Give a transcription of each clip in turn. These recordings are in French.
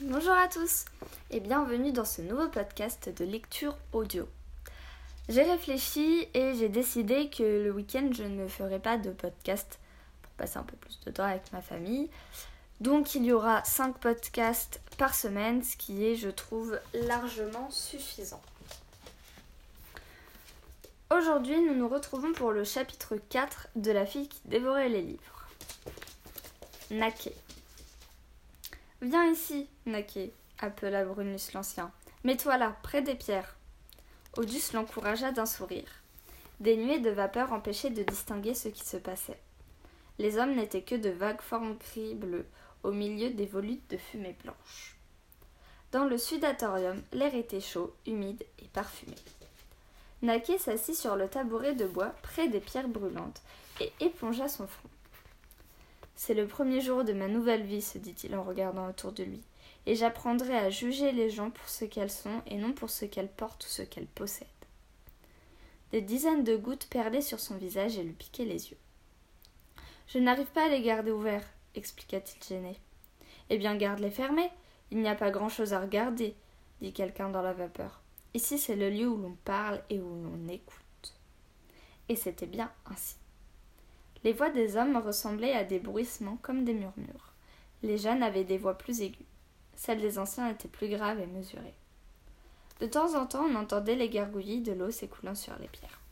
Bonjour à tous et bienvenue dans ce nouveau podcast de lecture audio. J'ai réfléchi et j'ai décidé que le week-end je ne ferai pas de podcast pour passer un peu plus de temps avec ma famille. Donc il y aura 5 podcasts par semaine, ce qui est, je trouve, largement suffisant. Aujourd'hui, nous nous retrouvons pour le chapitre 4 de La fille qui dévorait les livres. Naquet. Viens ici, Naquet, appela Brunus l'ancien. Mets-toi là, près des pierres. Odus l'encouragea d'un sourire. Des nuées de vapeur empêchaient de distinguer ce qui se passait. Les hommes n'étaient que de vagues formes gris-bleu, au milieu des volutes de fumée blanche. Dans le sudatorium, l'air était chaud, humide et parfumé. Naquet s'assit sur le tabouret de bois près des pierres brûlantes et épongea son front. C'est le premier jour de ma nouvelle vie, se dit-il en regardant autour de lui, et j'apprendrai à juger les gens pour ce qu'elles sont et non pour ce qu'elles portent ou ce qu'elles possèdent. Des dizaines de gouttes perlaient sur son visage et lui piquaient les yeux. Je n'arrive pas à les garder ouverts, expliqua-t-il gêné. Eh bien, garde-les fermés. Il n'y a pas grand-chose à regarder, dit quelqu'un dans la vapeur. Ici, c'est le lieu où l'on parle et où l'on écoute. Et c'était bien ainsi. Les voix des hommes ressemblaient à des bruissements comme des murmures. Les jeunes avaient des voix plus aiguës. Celles des anciens étaient plus graves et mesurées. De temps en temps, on entendait les gargouillis de l'eau s'écoulant sur les pierres.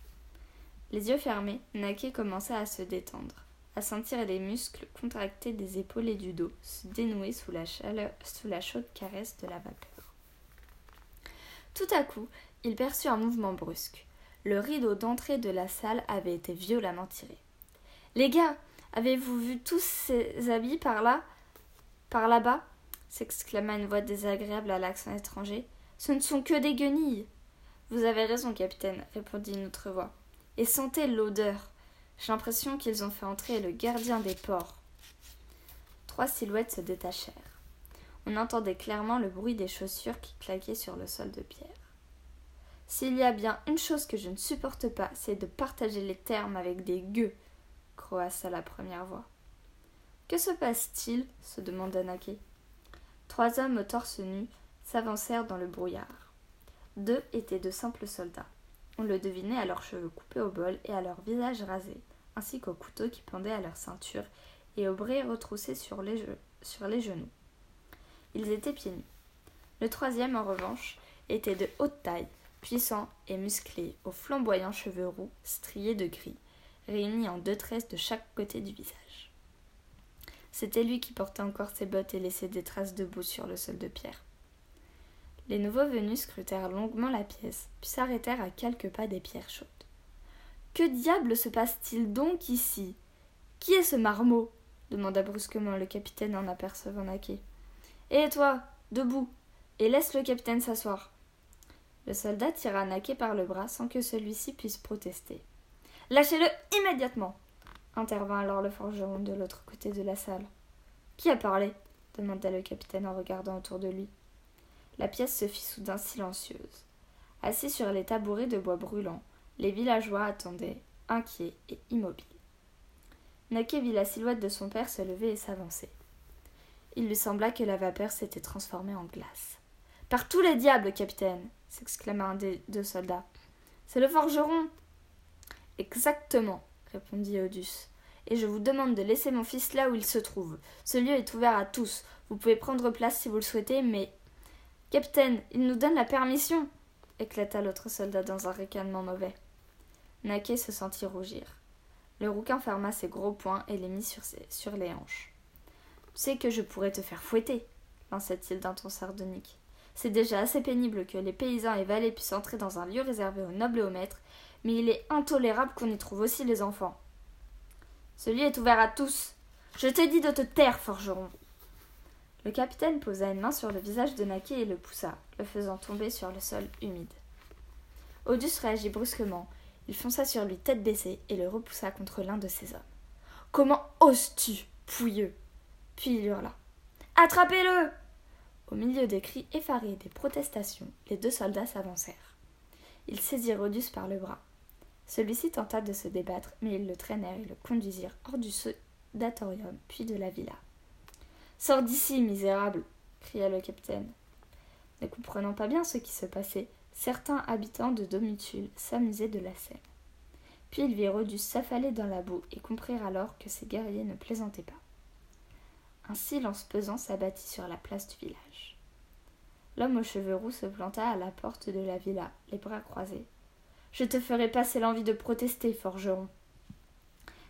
Les yeux fermés, Naquet commença à se détendre, à sentir les muscles contractés des épaules et du dos se dénouer sous la, chaleur, sous la chaude caresse de la vapeur. Tout à coup, il perçut un mouvement brusque. Le rideau d'entrée de la salle avait été violemment tiré. Les gars, avez-vous vu tous ces habits par là Par là-bas? s'exclama une voix désagréable à l'accent étranger. Ce ne sont que des guenilles. Vous avez raison, capitaine, répondit une autre voix. Et sentez l'odeur. J'ai l'impression qu'ils ont fait entrer le gardien des ports. Trois silhouettes se détachèrent. On entendait clairement le bruit des chaussures qui claquaient sur le sol de pierre. S'il y a bien une chose que je ne supporte pas, c'est de partager les termes avec des gueux, croassa la première voix. Que se passe-t-il? se demanda Naquet. Trois hommes au torse nu s'avancèrent dans le brouillard. Deux étaient de simples soldats. On le devinait à leurs cheveux coupés au bol et à leurs visages rasés, ainsi qu'aux couteaux qui pendaient à leur ceinture et aux bris retroussés sur les, sur les genoux. Ils étaient pieds nus. Le troisième, en revanche, était de haute taille, puissant et musclé, aux flamboyants cheveux roux striés de gris, réunis en deux tresses de chaque côté du visage. C'était lui qui portait encore ses bottes et laissait des traces de boue sur le sol de pierre. Les nouveaux venus scrutèrent longuement la pièce, puis s'arrêtèrent à quelques pas des pierres chaudes. Que diable se passe-t-il donc ici? Qui est ce marmot? demanda brusquement le capitaine en apercevant Naquet. Et toi, debout, et laisse le capitaine s'asseoir. Le soldat tira Naquet par le bras sans que celui-ci puisse protester. Lâchez-le immédiatement intervint alors le forgeron de l'autre côté de la salle. Qui a parlé? demanda le capitaine en regardant autour de lui. La pièce se fit soudain silencieuse. Assis sur les tabourets de bois brûlant, les villageois attendaient, inquiets et immobiles. Naquet vit la silhouette de son père se lever et s'avancer. Il lui sembla que la vapeur s'était transformée en glace. Par tous les diables, capitaine s'exclama un des deux soldats. C'est le forgeron Exactement, répondit Odus. Et je vous demande de laisser mon fils là où il se trouve. Ce lieu est ouvert à tous. Vous pouvez prendre place si vous le souhaitez, mais. Capitaine, il nous donne la permission éclata l'autre soldat dans un ricanement mauvais. Naquet se sentit rougir. Le rouquin ferma ses gros poings et les mit sur, sur les hanches. Tu sais que je pourrais te faire fouetter, lança-t-il d'un ton sardonique. C'est déjà assez pénible que les paysans et valets puissent entrer dans un lieu réservé aux nobles et aux maîtres, mais il est intolérable qu'on y trouve aussi les enfants. Ce lieu est ouvert à tous. Je t'ai dit de te taire, forgeron. Le capitaine posa une main sur le visage de Naquet et le poussa, le faisant tomber sur le sol humide. Odus réagit brusquement. Il fonça sur lui tête baissée et le repoussa contre l'un de ses hommes. Comment oses-tu, pouilleux? Puis il hurla. Attrapez-le Au milieu des cris effarés et des protestations, les deux soldats s'avancèrent. Ils saisirent Odus par le bras. Celui-ci tenta de se débattre, mais ils le traînèrent et le conduisirent hors du sodatorium, puis de la villa. Sors d'ici, misérable cria le capitaine. Ne comprenant pas bien ce qui se passait, certains habitants de Domitule s'amusaient de la scène. Puis ils virent Odus s'affaler dans la boue et comprirent alors que ces guerriers ne plaisantaient pas. Un silence pesant s'abattit sur la place du village. L'homme aux cheveux roux se planta à la porte de la villa, les bras croisés. Je te ferai passer l'envie de protester, forgeron.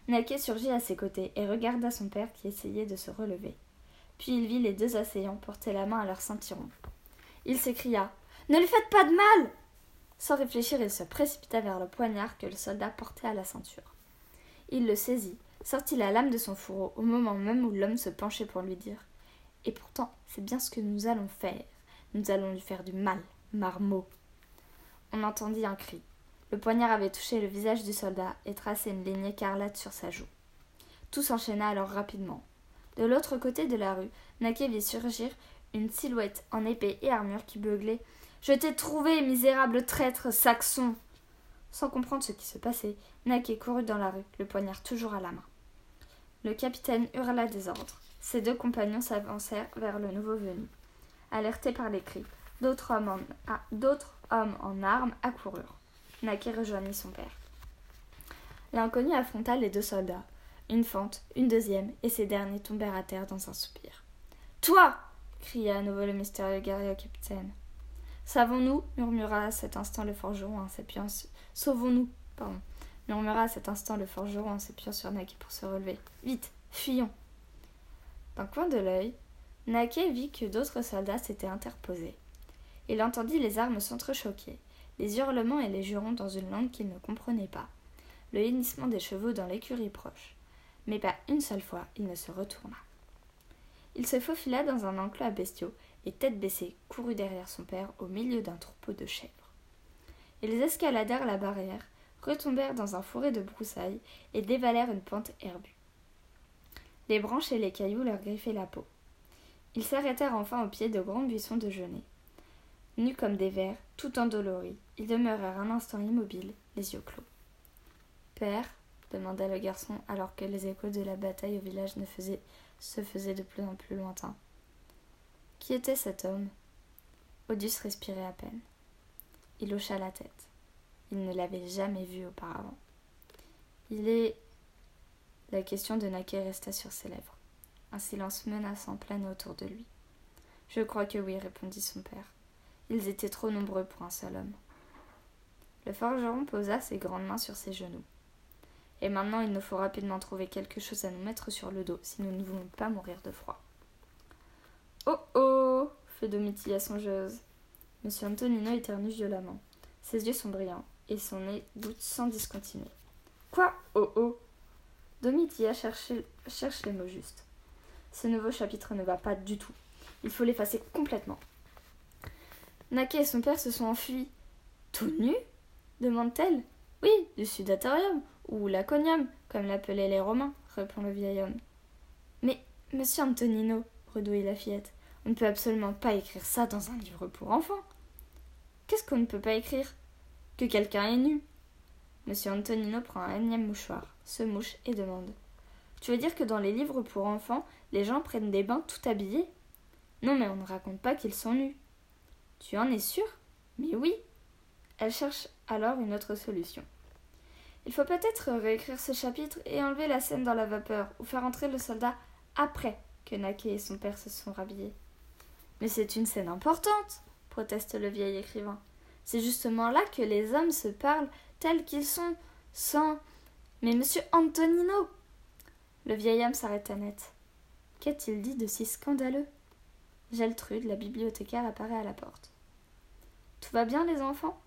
Naquet surgit à ses côtés et regarda son père qui essayait de se relever. Puis il vit les deux assaillants porter la main à leur ceinturon. Il s'écria Ne lui faites pas de mal Sans réfléchir, il se précipita vers le poignard que le soldat portait à la ceinture. Il le saisit, sortit la lame de son fourreau au moment même où l'homme se penchait pour lui dire Et pourtant, c'est bien ce que nous allons faire. Nous allons lui faire du mal, marmot. On entendit un cri. Le poignard avait touché le visage du soldat et tracé une ligne écarlate sur sa joue. Tout s'enchaîna alors rapidement. De l'autre côté de la rue, Naquet vit surgir une silhouette en épée et armure qui beuglait. Je t'ai trouvé, misérable traître saxon. Sans comprendre ce qui se passait, Naquet courut dans la rue, le poignard toujours à la main. Le capitaine hurla des ordres. Ses deux compagnons s'avancèrent vers le nouveau venu. Alertés par les cris, d'autres hommes, en, ah, armes accoururent. Naquet rejoignit son père. L'inconnu affronta les deux soldats. Une fente, une deuxième, et ces derniers tombèrent à terre dans un soupir. Toi cria à nouveau le mystérieux guerrier au capitaine. Savons-nous? murmura à cet instant le forgeron en s'appuyant sur... Sauvons-nous pardon murmura à cet instant le forgeron en sur Naquet pour se relever. Vite, fuyons. D'un coin de l'œil, Naquet vit que d'autres soldats s'étaient interposés. Il entendit les armes s'entrechoquer, les hurlements et les jurons dans une langue qu'il ne comprenait pas, le hennissement des chevaux dans l'écurie proche. Mais pas une seule fois il ne se retourna. Il se faufila dans un enclos à bestiaux et, tête baissée, courut derrière son père au milieu d'un troupeau de chèvres. Ils escaladèrent la barrière, retombèrent dans un fourré de broussailles et dévalèrent une pente herbue. Les branches et les cailloux leur griffaient la peau. Ils s'arrêtèrent enfin au pied de grands buissons de genêts. Nus comme des vers, tout endoloris, ils demeurèrent un instant immobiles, les yeux clos. Père, demanda le garçon alors que les échos de la bataille au village se faisaient de plus en plus lointains. Qui était cet homme? Odus respirait à peine. Il hocha la tête. Il ne l'avait jamais vu auparavant. Il est. La question de Naquet resta sur ses lèvres. Un silence menaçant planait autour de lui. Je crois que oui, répondit son père. Ils étaient trop nombreux pour un seul homme. Le forgeron posa ses grandes mains sur ses genoux. Et maintenant, il nous faut rapidement trouver quelque chose à nous mettre sur le dos si nous ne voulons pas mourir de froid. Oh oh fit Domitilla songeuse. Monsieur Antonino éternue violemment. Ses yeux sont brillants et son nez doute sans discontinuer. Quoi? Oh oh Domitilla cherche les mots justes. Ce nouveau chapitre ne va pas du tout. Il faut l'effacer complètement. Naquet et son père se sont enfuis. Tout nus demande-t-elle. Oui, du sudatorium, ou laconium, comme l'appelaient les Romains, répond le vieil homme. Mais, monsieur Antonino, redouille la fillette, on ne peut absolument pas écrire ça dans un livre pour enfants. Qu'est-ce qu'on ne peut pas écrire? Que quelqu'un est nu. Monsieur Antonino prend un énième mouchoir, se mouche et demande. Tu veux dire que dans les livres pour enfants, les gens prennent des bains tout habillés? Non, mais on ne raconte pas qu'ils sont nus. Tu en es sûre Mais oui. Elle cherche alors une autre solution. Il faut peut-être réécrire ce chapitre et enlever la scène dans la vapeur, ou faire entrer le soldat après que Naquet et son père se sont rhabillés. Mais c'est une scène importante, proteste le vieil écrivain. C'est justement là que les hommes se parlent tels qu'ils sont, sans. Mais monsieur Antonino Le vieil homme s'arrêta net. Qu'a-t-il dit de si scandaleux? Geltrude, la bibliothécaire, apparaît à la porte. Tout va bien, les enfants?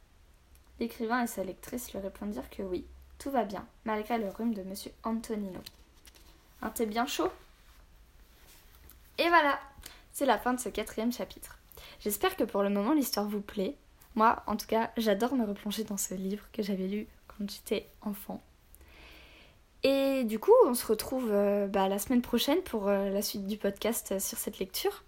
L'écrivain et sa lectrice lui répondirent que oui, tout va bien, malgré le rhume de monsieur Antonino. Un thé bien chaud? Et voilà C'est la fin de ce quatrième chapitre. J'espère que pour le moment l'histoire vous plaît. Moi, en tout cas, j'adore me replonger dans ce livre que j'avais lu quand j'étais enfant. Et du coup, on se retrouve euh, bah, la semaine prochaine pour euh, la suite du podcast sur cette lecture.